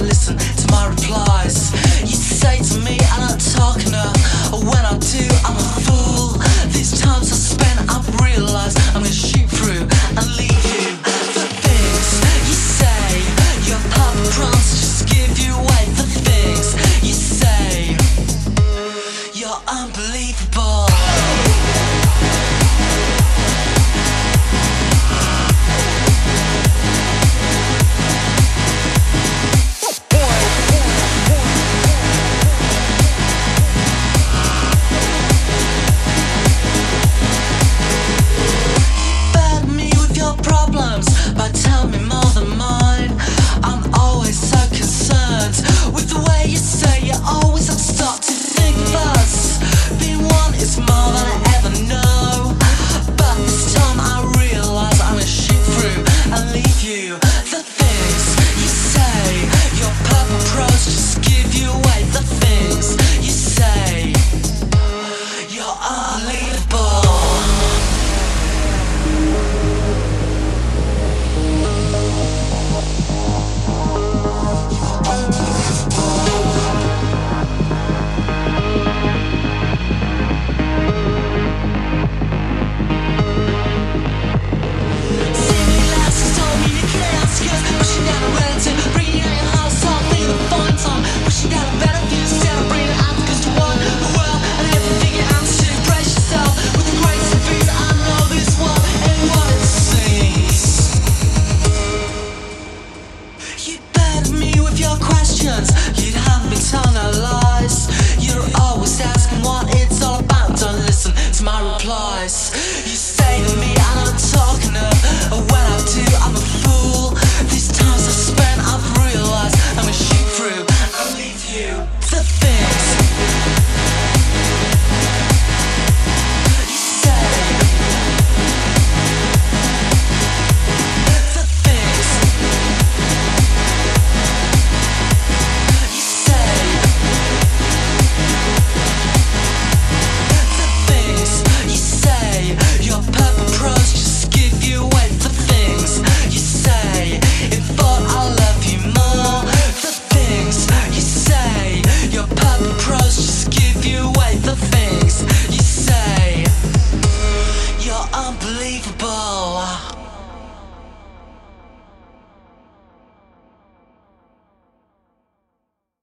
listen. the things You're always asking what it's all about. Don't listen to my replies.